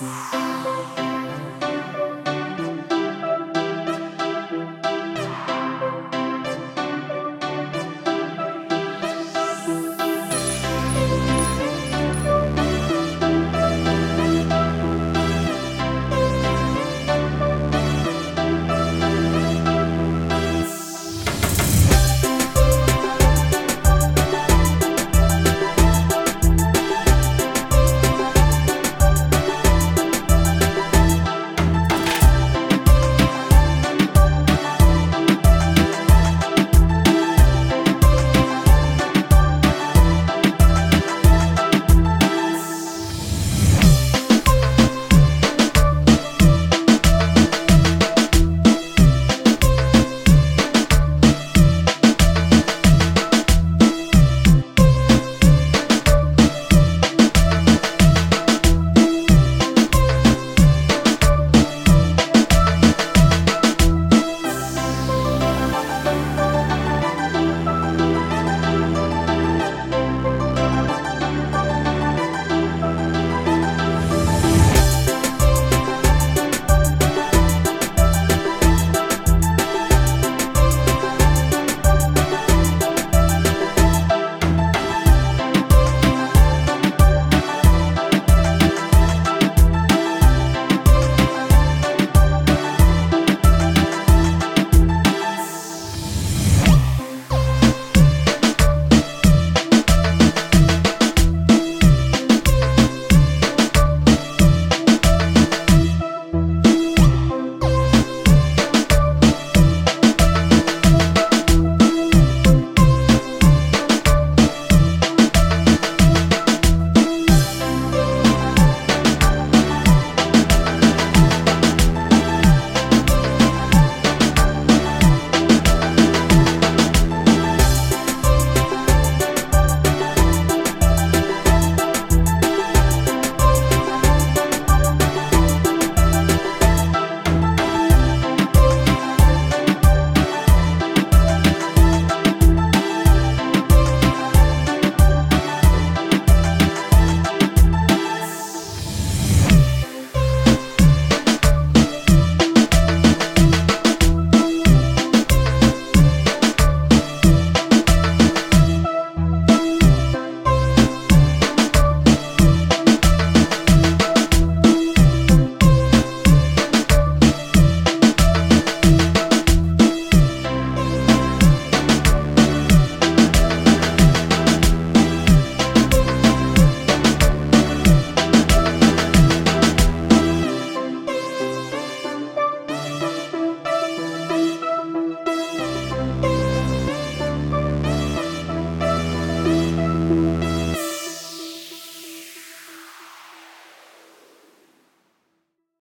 Bye.